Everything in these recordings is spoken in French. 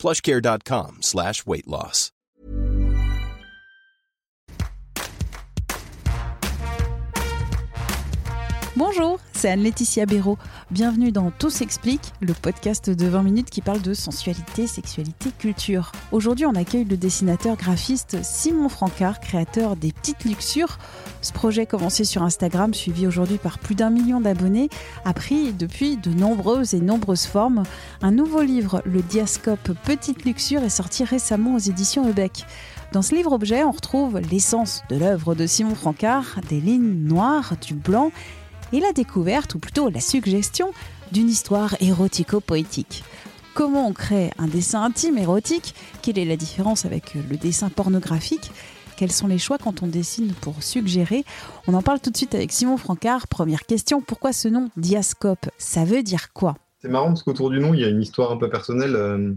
plushcare.com slash weight loss. Bonjour, c'est Anne-Laetitia Béraud. Bienvenue dans Tout s'explique, le podcast de 20 minutes qui parle de sensualité, sexualité, culture. Aujourd'hui, on accueille le dessinateur graphiste Simon Francard, créateur des Petites Luxures. Ce projet commencé sur Instagram, suivi aujourd'hui par plus d'un million d'abonnés, a pris depuis de nombreuses et nombreuses formes. Un nouveau livre, le Diascope Petite Luxure, est sorti récemment aux éditions Ebec. Dans ce livre-objet, on retrouve l'essence de l'œuvre de Simon Francard, des lignes noires, du blanc et la découverte, ou plutôt la suggestion, d'une histoire érotico-poétique. Comment on crée un dessin intime érotique? Quelle est la différence avec le dessin pornographique? Quels sont les choix quand on dessine pour suggérer? On en parle tout de suite avec Simon Francard. Première question, pourquoi ce nom Diascope? Ça veut dire quoi? C'est marrant parce qu'autour du nom, il y a une histoire un peu personnelle. euh,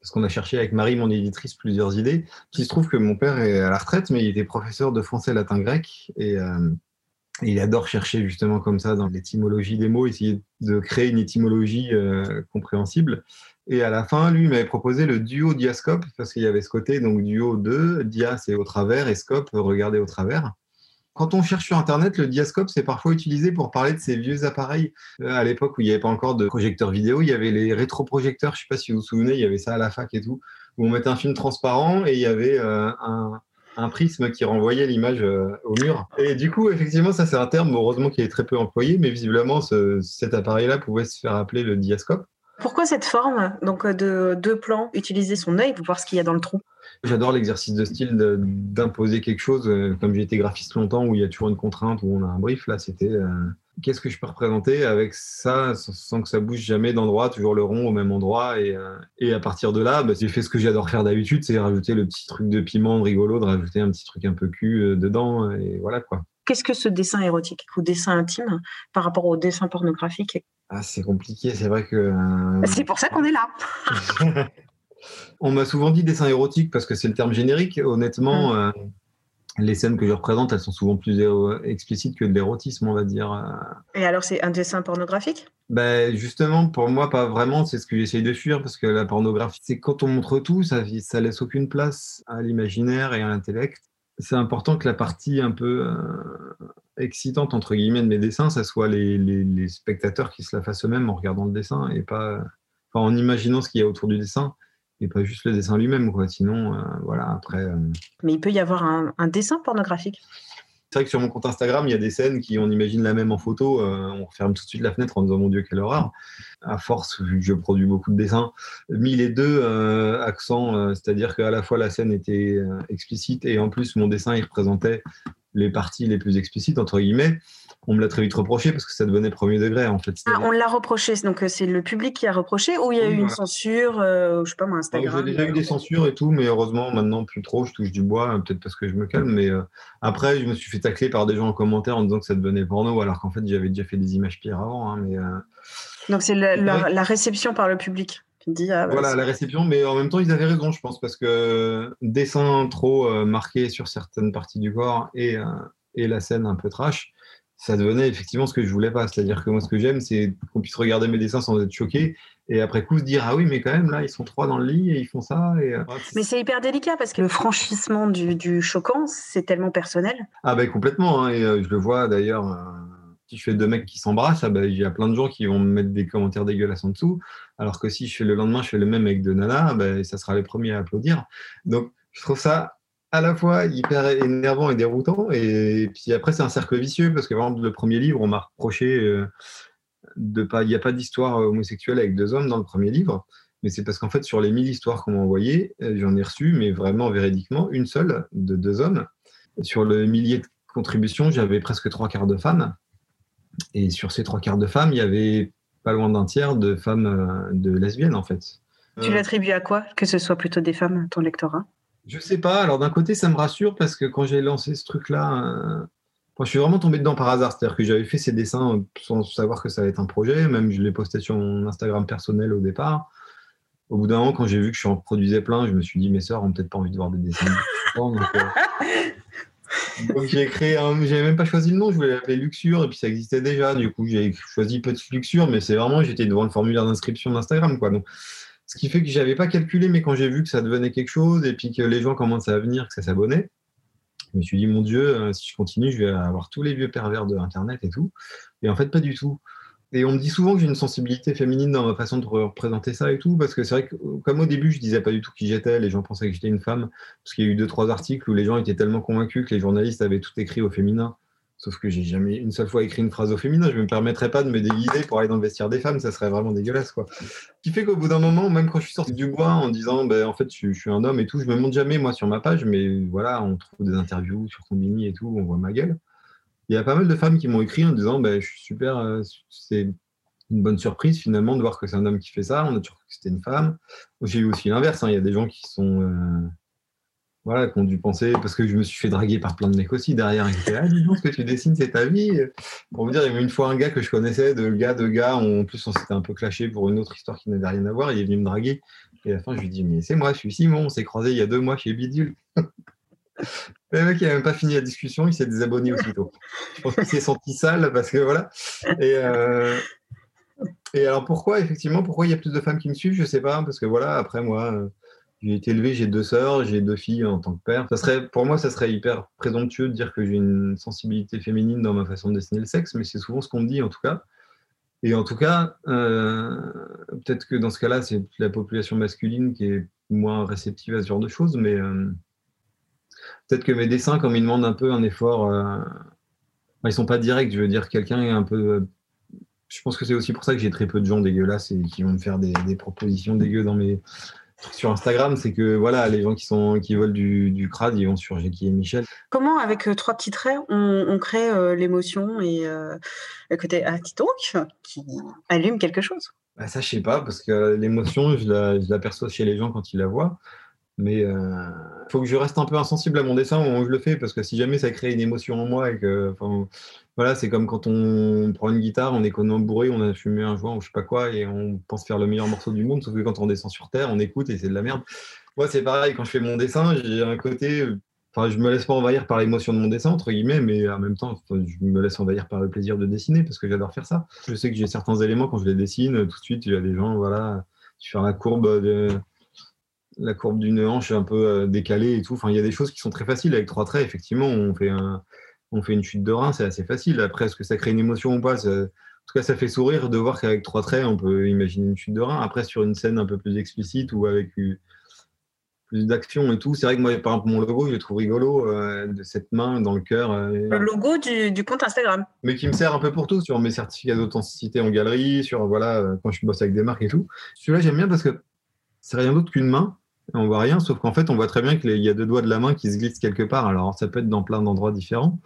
parce qu'on a cherché avec Marie, mon éditrice, plusieurs idées. Il se trouve que mon père est à la retraite, mais il était professeur de français, latin, grec. Et euh, il adore chercher justement comme ça dans l'étymologie des mots, essayer de créer une étymologie euh, compréhensible. Et à la fin, lui m'avait proposé le duo diascope, parce qu'il y avait ce côté, donc duo 2, dia c'est au travers, et scope, regarder au travers. Quand on cherche sur Internet, le diascope, c'est parfois utilisé pour parler de ces vieux appareils. Euh, à l'époque où il n'y avait pas encore de projecteurs vidéo, il y avait les rétroprojecteurs, je ne sais pas si vous vous souvenez, il y avait ça à la fac et tout, où on mettait un film transparent et il y avait euh, un, un prisme qui renvoyait l'image euh, au mur. Et du coup, effectivement, ça c'est un terme, heureusement qui est très peu employé, mais visiblement ce- cet appareil-là pouvait se faire appeler le diascope. Pourquoi cette forme donc euh, de deux plans Utiliser son œil pour voir ce qu'il y a dans le trou? J'adore l'exercice de style d'imposer quelque chose, euh, comme j'ai été graphiste longtemps, où il y a toujours une contrainte, où on a un brief, là c'était euh, qu'est-ce que je peux représenter avec ça sans- que ça bouge jamais d'endroit, toujours le rond au même endroit. Et, euh, et à partir de là, bah, j'ai fait ce que j'adore faire d'habitude, c'est rajouter le petit truc de piment de rigolo, de rajouter un petit truc un peu cul euh, dedans, et voilà quoi. Qu'est-ce que ce dessin érotique ou dessin intime par rapport au dessin pornographique Ah, c'est compliqué, c'est vrai que. euh, C'est pour ça qu'on est là. On m'a souvent dit dessin érotique parce que c'est le terme générique. Honnêtement, euh, les scènes que je représente, elles sont souvent plus éro- explicites que de l'érotisme, on va dire. Euh, Et alors, c'est un dessin pornographique? Ben, justement, pour moi, pas vraiment. C'est ce que j'essaye de fuir parce que la pornographie, c'est quand on montre tout, ça, ça laisse aucune place à l'imaginaire et à l'intellect. C'est important que la partie un peu euh, excitante, entre guillemets, de mes dessins, ça soit les, les- les spectateurs qui se la fassent eux-mêmes en regardant le dessin et pas enfin, en imaginant ce qu'il y a autour du dessin et pas juste le dessin lui-même. Quoi. Sinon, euh, voilà, après. euh, Mais il peut y avoir un, un dessin pornographique. C'est vrai que sur mon compte Instagram, il y a des scènes qui, on imagine la même en photo, euh, on referme tout de suite la fenêtre en disant mon Dieu, quelle horreur. À force, vu que je produis beaucoup de dessins, mis les deux accents, c'est-à-dire qu'à la fois la scène était explicite et en plus mon dessin il représentait les parties les plus explicites, entre guillemets. On me l'a très vite reproché parce que ça devenait premier degré en fait. Ah, on l'a reproché, donc euh, c'est le public qui a reproché ou il y a eu une voilà. censure, euh, je sais pas moi, Instagram J'ai déjà eu des censures et tout, mais heureusement, maintenant, plus trop. Je touche du bois, euh, peut-être parce que je me calme. Mais euh, après, je me suis fait tacler par des gens en commentaire en disant que ça devenait porno, alors qu'en fait, j'avais déjà fait des images pires avant. hein, mais euh, Donc c'est la, la- Ouais. la réception par le public. dit, ah, bah, voilà, la réception. Mais en même temps, ils avaient raison, je pense, parce que dessin trop euh, marqué sur certaines parties du corps et, euh, et la scène un peu trash, ça devenait effectivement ce que je voulais pas. C'est-à-dire que moi, ce que j'aime, c'est qu'on puisse regarder mes dessins sans être choqué et après coup se dire ah oui, mais quand même là, ils sont trois dans le lit et ils font ça. Et, euh, Mais c'est hyper délicat parce que le franchissement du, du choquant, c'est tellement personnel. Ah ben complètement, hein, et euh, je le vois d'ailleurs, euh, si je fais deux mecs qui s'embrassent, ah ben, il y a plein de gens qui vont me mettre des commentaires dégueulasses en dessous, alors que si je fais le lendemain, je fais le même avec deux nanas, ben, ça sera les premiers à applaudir. Donc je trouve ça à la fois hyper énervant et déroutant, et puis après c'est un cercle vicieux, parce que par exemple le premier livre, on m'a reproché euh, de pas, il n'y a pas d'histoire homosexuelle avec deux hommes dans le premier livre, mais c'est parce qu'en fait sur les 1000 histoires qu'on m'a envoyées, euh, j'en ai reçu, mais vraiment véridiquement, une seule de deux hommes. Sur le millier de contributions, j'avais presque trois quarts de femmes. Et sur ces trois quarts de femmes, il y avait pas loin d'un tiers de femmes euh, de lesbiennes, en fait. Tu Euh, l'attribues à quoi Que ce soit plutôt des femmes, ton lectorat? Je sais pas. Alors d'un côté, ça me rassure parce que quand j'ai lancé ce truc-là, euh, je suis vraiment tombé dedans par hasard. C'est-à-dire que j'avais fait ces dessins sans savoir que ça allait être un projet. Même je l'ai posté sur mon Instagram personnel au départ. Au bout d'un moment, quand j'ai vu que je en produisais plein, je me suis dit mes sœurs ont peut-être pas envie de voir des dessins. donc, j'ai créé un. J'avais même pas choisi le nom. Je voulais l'appeler Luxure et puis ça existait déjà. Du coup, j'ai choisi Petite Luxure, mais c'est vraiment j'étais devant le formulaire d'inscription d'Instagram, quoi. Donc ce qui fait que j'avais pas calculé, mais quand j'ai vu que ça devenait quelque chose et puis que les gens commençaient à venir, que ça s'abonnait, je me suis dit, mon Dieu, euh, si je continue, je vais avoir tous les vieux pervers de Internet et tout. Et en fait, pas du tout. Et on me dit souvent que j'ai une sensibilité féminine dans ma façon de représenter ça et tout, parce que c'est vrai que, comme au début, je disais pas du tout qui j'étais, les gens pensaient que j'étais une femme, parce qu'il y a eu deux, trois articles où les gens étaient tellement convaincus que les journalistes avaient tout écrit au féminin. Sauf que j'ai jamais une seule fois écrit une phrase au féminin. Je ne me permettrais pas de me déguiser pour aller dans le vestiaire des femmes. Ça serait vraiment dégueulasse, quoi. Ce qui fait qu'au bout d'un moment, même quand je suis sorti du bois en disant, ben, en fait, je, suis un homme et tout, je me montre jamais, moi, sur ma page, mais voilà, on trouve des interviews sur Combini et tout, on voit ma gueule. Il y a pas mal de femmes qui m'ont écrit en disant, ben, je suis super, euh, c'est une bonne surprise finalement de voir que c'est un homme qui fait ça. On a toujours cru que c'était une femme. J'ai eu aussi l'inverse. Hein. Il y a des gens qui sont. Euh, voilà, qui ont dû penser, parce que je me suis fait draguer par plein de mecs aussi derrière. Ah, dis donc, ce que tu dessines, c'est ta vie. Pour me dire, il y avait une fois un gars que je connaissais, de gars, de gars, en plus, on s'était un peu clashé pour une autre histoire qui n'avait rien à voir. Il est venu me draguer. Et à la fin, je lui dis, mais c'est moi, je suis Simon, on s'est croisé il y a deux mois chez Bidule. le mec, il n'a même pas fini la discussion, il s'est désabonné aussitôt. Je pense qu'il s'est senti sale parce que voilà. Et, euh, et alors pourquoi, effectivement, pourquoi il y a plus de femmes qui me suivent? Je ne sais pas, parce que voilà, après moi. Euh, j'ai été élevé, j'ai deux sœurs, j'ai deux filles en tant que père. Ça serait, pour moi, ça serait hyper présomptueux de dire que j'ai une sensibilité féminine dans ma façon de dessiner le sexe, mais c'est souvent ce qu'on me dit en tout cas. Et en tout cas, euh, peut-être que dans ce cas-là, c'est la population masculine qui est moins réceptive à ce genre de choses, mais euh, peut-être que mes dessins, comme ils demandent un peu un effort, euh, ils sont pas directs. Je veux dire, quelqu'un est un peu. je pense que c'est aussi pour ça que j'ai très peu de gens dégueulasses et qui vont me faire des, des propositions dégueu dans mes sur Instagram, c'est que voilà, les gens qui sont qui veulent du, du crade, ils vont sur Jackie et Michel. Comment, avec euh, trois petits traits, on, crée euh, l'émotion et euh, le côté ah, qui allume quelque chose? Bah, Ça, je sais pas, parce que l'émotion, je l'aperçois chez les gens quand ils la voient. Mais il euh, faut que je reste un peu insensible à mon dessin au où je le fais, parce que si jamais ça crée une émotion en moi et que, voilà, c'est comme quand on prend une guitare, on est complètement bourré, on a fumé un joint ou je sais pas quoi, et on pense faire le meilleur morceau du monde, sauf que quand on descend sur Terre, on écoute et c'est de la merde. Moi, c'est pareil, quand je fais mon dessin, j'ai un côté, enfin, je me laisse pas envahir par l'émotion de mon dessin, entre guillemets, mais en même temps, je me laisse envahir par le plaisir de dessiner, parce que j'adore faire ça. Je sais que j'ai certains éléments, quand je les dessine, tout de suite, il y a des gens, voilà, fais la courbe de la courbe d'une hanche un peu euh, décalée et tout. Enfin, il y a des choses qui sont très faciles avec trois traits. Effectivement, on fait, un, on fait une chute de rein, c'est assez facile. Après, est-ce que ça crée une émotion ou pas En tout cas, ça fait sourire de voir qu'avec trois traits, on peut imaginer une chute de rein. Après, sur une scène un peu plus explicite ou avec plus d'action et tout, c'est vrai que moi, par exemple, mon logo, je le trouve rigolo, euh, de cette main dans le cœur. Euh, le logo du, compte Instagram. Mais qui me sert un peu pour tout, sur mes certificats d'authenticité en galerie, sur, voilà, quand je bosse avec des marques et tout. Celui-là, j'aime bien parce que c'est rien d'autre qu'une main on voit rien, sauf qu'en fait, on voit très bien qu'il y a deux doigts de la main qui se glissent quelque part. Alors, ça peut être dans plein d'endroits différents.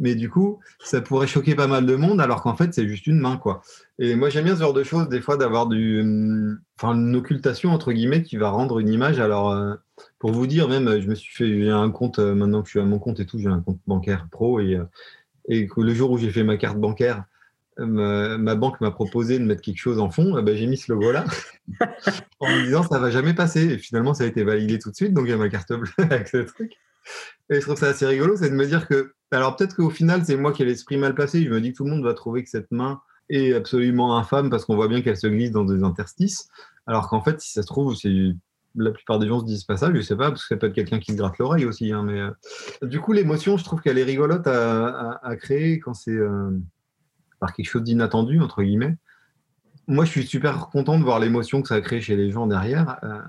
Mais du coup, ça pourrait choquer pas mal de monde, alors qu'en fait, c'est juste une main, quoi. Et moi, j'aime bien ce genre de choses, des fois, d'avoir du, hum, enfin, une occultation entre guillemets qui va rendre une image. Alors, euh, pour vous dire, même, je me suis fait, un compte euh, maintenant que je suis à mon compte et tout, j'ai un compte bancaire pro et, euh, et le jour où j'ai fait ma carte bancaire, ma, banque m'a proposé de mettre quelque chose en fond, eh ben, j'ai mis ce logo-là en me disant ça va jamais passer. Et finalement, ça a été validé tout de suite, donc j'ai ma carte bleue avec ce truc. Et je trouve ça assez rigolo, c'est de me dire que, alors peut-être qu'au final, c'est moi qui ai l'esprit mal passé. Je me dis que tout le monde va trouver que cette main est absolument infâme parce qu'on voit bien qu'elle se glisse dans des interstices. Alors qu'en fait, si ça se trouve, c'est la plupart des gens se disent pas ça, je sais pas, parce que ça peut être quelqu'un qui se gratte l'oreille aussi. Hein, mais euh, du coup, l'émotion, je trouve qu'elle est rigolote à, créer quand c'est euh, par quelque chose d'inattendu, entre guillemets. Moi, je suis super content de voir l'émotion que ça a créé chez les gens derrière. Euh,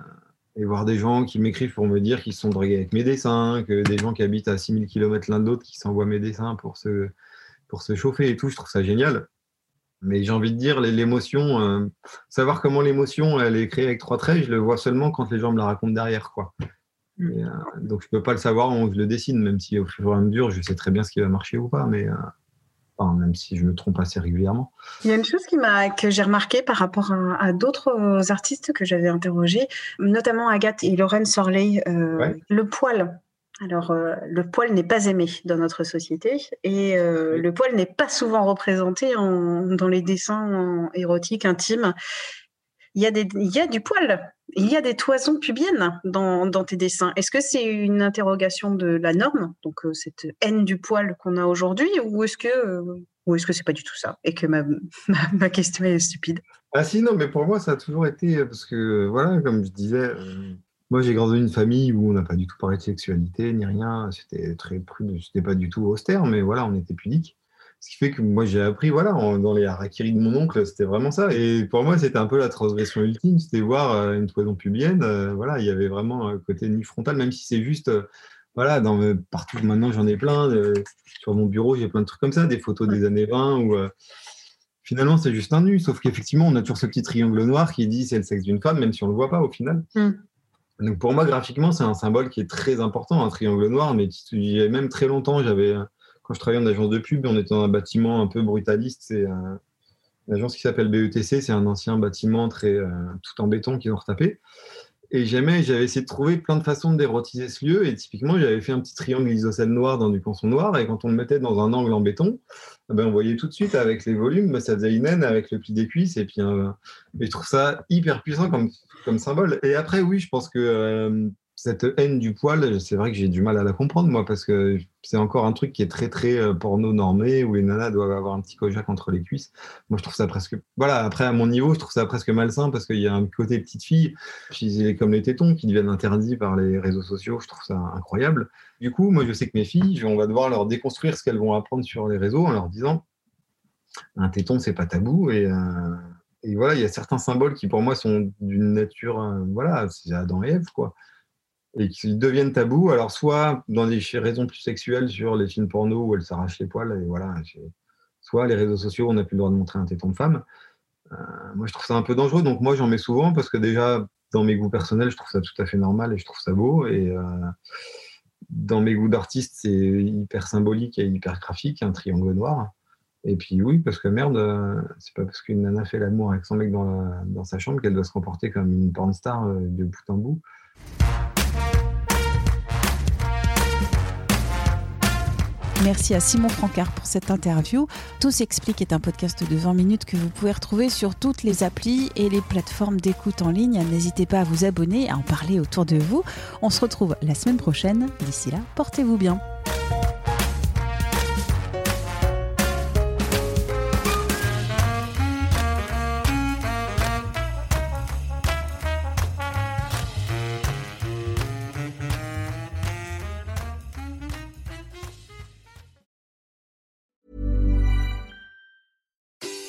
et voir des gens qui m'écrivent pour me dire qu'ils sont dragués avec mes dessins, que des gens qui habitent à 6000 km l'un de l'autre qui s'envoient mes dessins pour se, pour se chauffer et tout, je trouve ça génial. Mais j'ai envie de dire, l'émotion, euh, savoir comment l'émotion elle est créée avec trois traits, je le vois seulement quand les gens me la racontent derrière. quoi. Mm. Euh, donc je peux pas le savoir quand je le dessine, même si au fur et à mesure, je sais très bien ce qui va marcher ou pas. Mais même si je me trompe assez régulièrement. Il y a une chose qui m'a que j'ai remarqué par rapport à, d'autres artistes que j'avais interrogés, notamment Agathe et Lorraine Sorley, le poil. Alors, le poil n'est pas aimé dans notre société et le poil n'est pas souvent représenté dans les dessins érotiques, intimes il y, a des, du poil, il y a des toisons pubiennes dans, tes dessins. Est-ce que c'est une interrogation de la norme, donc euh, cette haine du poil qu'on a aujourd'hui, ou est-ce que euh, que c'est pas du tout ça et que ma, ma, question est stupide? Ah si non, mais pour moi ça a toujours été euh, parce que voilà, comme je disais. moi, j'ai grandi dans une famille où on n'a pas du tout parlé de sexualité ni rien. C'était très prude, c'était pas du tout austère, mais voilà, on était pudique. Ce qui fait que moi, j'ai appris, voilà, dans les harakiri de mon oncle, c'était vraiment ça. Et pour moi, c'était un peu la transgression ultime, c'était voir euh, une toison pubienne. Euh, voilà, il y avait vraiment un côté nu frontal, même si c'est juste, euh, voilà, dans, partout maintenant, j'en ai plein. sur mon bureau, j'ai plein de trucs comme ça, des photos des années 20 où finalement, c'est juste un nu. Sauf qu'effectivement, on a toujours ce petit triangle noir qui dit c'est le sexe d'une femme, même si on ne le voit pas au final. Hmm. Donc pour moi, graphiquement, c'est un symbole qui est très important, un triangle noir, mais même très longtemps, j'avais quand je travaillais en agence de pub, on était dans un bâtiment un peu brutaliste. C'est euh, une agence qui s'appelle BETC. C'est un ancien bâtiment très euh, tout en béton qu'ils ont retapé. Et j'aimais, j'avais essayé de trouver plein de façons d'érotiser ce lieu. Et typiquement, j'avais fait un petit triangle isocèle noir dans du ponçon noir. Et quand on le mettait dans un angle en béton, eh ben, on voyait tout de suite avec les volumes, ça faisait une haine avec le pli des cuisses. Et puis, euh, je trouve ça hyper puissant comme, comme symbole. Et après, oui, je pense que cette haine du poil, c'est vrai que j'ai du mal à la comprendre, moi, parce que c'est encore un truc qui est très, très euh, porno normé, où les nanas doivent avoir un petit kojak entre les cuisses. Moi, je trouve ça presque. Voilà, après, à mon niveau, je trouve ça presque malsain, parce qu'il y a un côté petite fille, puis comme les tétons qui deviennent interdits par les réseaux sociaux, je trouve ça incroyable. Du coup, moi, je sais que mes filles, on va devoir leur déconstruire ce qu'elles vont apprendre sur les réseaux en leur disant un téton, c'est pas tabou, et. Euh, voilà, il y a certains symboles qui pour moi sont d'une nature, euh, voilà, c'est Adam et Ève, quoi et qui deviennent tabous. Alors, soit dans des raisons plus sexuelles sur les films porno où elles s'arrachent les poils, et voilà, soit les réseaux sociaux, on n'a plus le droit de montrer un téton de femme. Euh, moi, je trouve ça un peu dangereux, donc moi, j'en mets souvent parce que déjà, dans mes goûts personnels, je trouve ça tout à fait normal et je trouve ça beau. Et euh, dans mes goûts d'artiste, c'est hyper symbolique et hyper graphique, un triangle noir. Et puis oui, parce que merde, euh, c'est pas parce qu'une nana fait l'amour avec son mec dans, sa chambre qu'elle doit se comporter comme une porn star de bout en bout. Merci à Simon Francard pour cette interview. Tout s'explique est un podcast de 20 minutes que vous pouvez retrouver sur toutes les applis et les plateformes d'écoute en ligne. N'hésitez pas à vous abonner, à en parler autour de vous. On se retrouve la semaine prochaine. D'ici là, portez-vous bien.